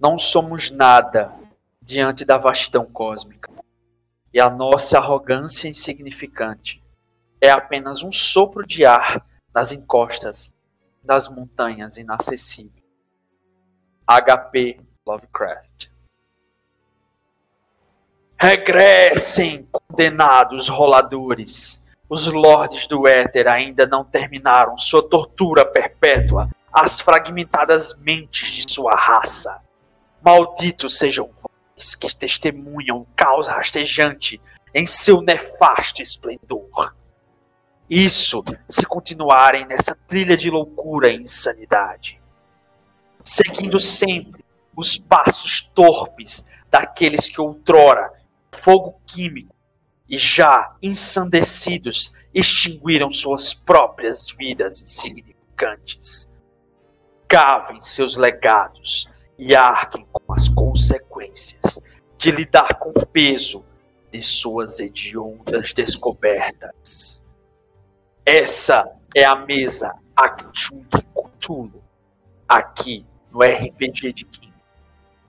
Não somos nada diante da vastidão cósmica. E a nossa arrogância insignificante é apenas um sopro de ar nas encostas das montanhas inacessíveis. HP Lovecraft. Regressem, condenados roladores. Os lordes do éter ainda não terminaram sua tortura perpétua às fragmentadas mentes de sua raça. Malditos sejam vós que testemunham caos rastejante em seu nefasto esplendor. Isso se continuarem nessa trilha de loucura e insanidade, seguindo sempre os passos torpes daqueles que outrora fogo químico e já ensandecidos extinguiram suas próprias vidas insignificantes. Cavem seus legados e arquem com as consequências de lidar com o peso de suas hediondas descobertas. Essa é a mesa Actung Cthulhu, aqui no RPG de Kim.